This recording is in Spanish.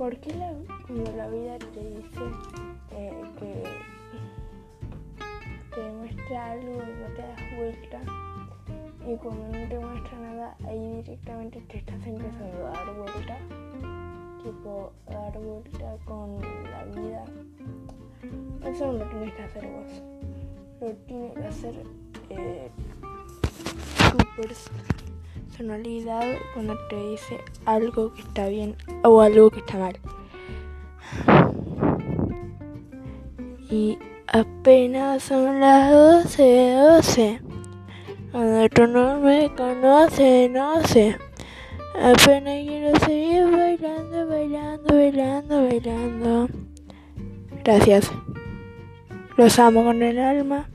¿Por qué la, cuando la vida te dice eh, que te muestra algo y no te das vuelta? Y cuando no te muestra nada, ahí directamente te estás empezando a dar vuelta. Tipo, dar vuelta con la vida. Eso no lo tienes que hacer vos. Lo tiene que hacer eh, tu personalidad cuando te dice algo que está bien o algo que está mal. Y apenas son las 12, 12. Cuando tú no me conoces, no sé. Apenas quiero seguir bailando, bailando, bailando, bailando. Gracias. Los amo con el alma.